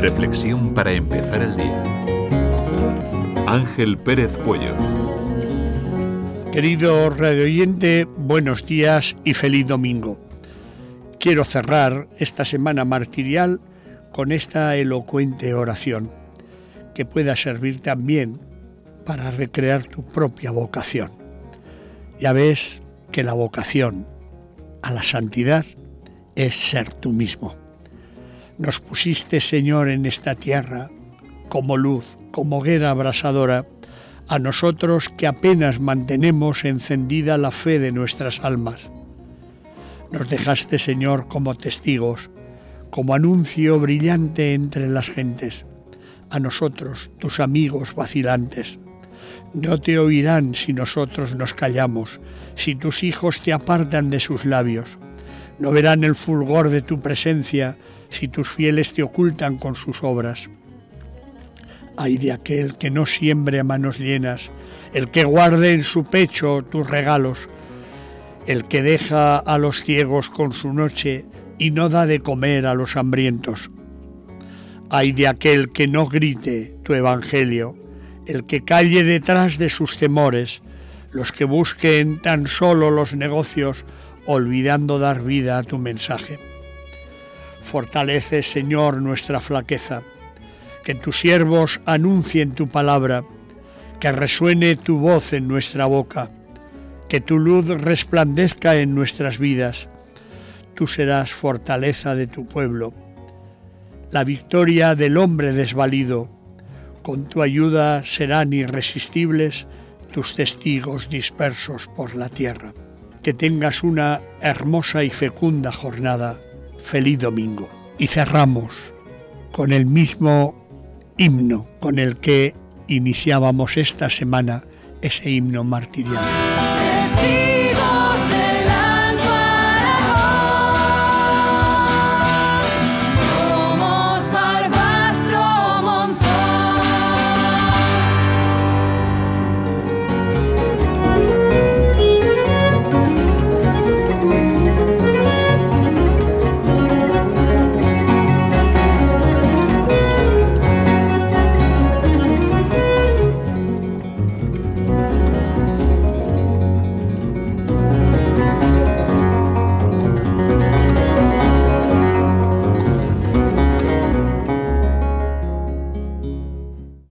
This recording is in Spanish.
Reflexión para empezar el día. Ángel Pérez Puello. Querido radio oyente, buenos días y feliz domingo. Quiero cerrar esta semana martirial con esta elocuente oración que pueda servir también para recrear tu propia vocación. Ya ves que la vocación a la santidad es ser tú mismo. Nos pusiste, Señor, en esta tierra como luz, como hoguera abrasadora, a nosotros que apenas mantenemos encendida la fe de nuestras almas. Nos dejaste, Señor, como testigos, como anuncio brillante entre las gentes, a nosotros, tus amigos vacilantes. No te oirán si nosotros nos callamos, si tus hijos te apartan de sus labios. No verán el fulgor de tu presencia si tus fieles te ocultan con sus obras. Ay de aquel que no siembre a manos llenas, el que guarde en su pecho tus regalos, el que deja a los ciegos con su noche y no da de comer a los hambrientos. Ay de aquel que no grite tu evangelio, el que calle detrás de sus temores, los que busquen tan solo los negocios, olvidando dar vida a tu mensaje. Fortalece, Señor, nuestra flaqueza, que tus siervos anuncien tu palabra, que resuene tu voz en nuestra boca, que tu luz resplandezca en nuestras vidas. Tú serás fortaleza de tu pueblo, la victoria del hombre desvalido. Con tu ayuda serán irresistibles tus testigos dispersos por la tierra. Que tengas una hermosa y fecunda jornada. Feliz domingo. Y cerramos con el mismo himno con el que iniciábamos esta semana ese himno martirial.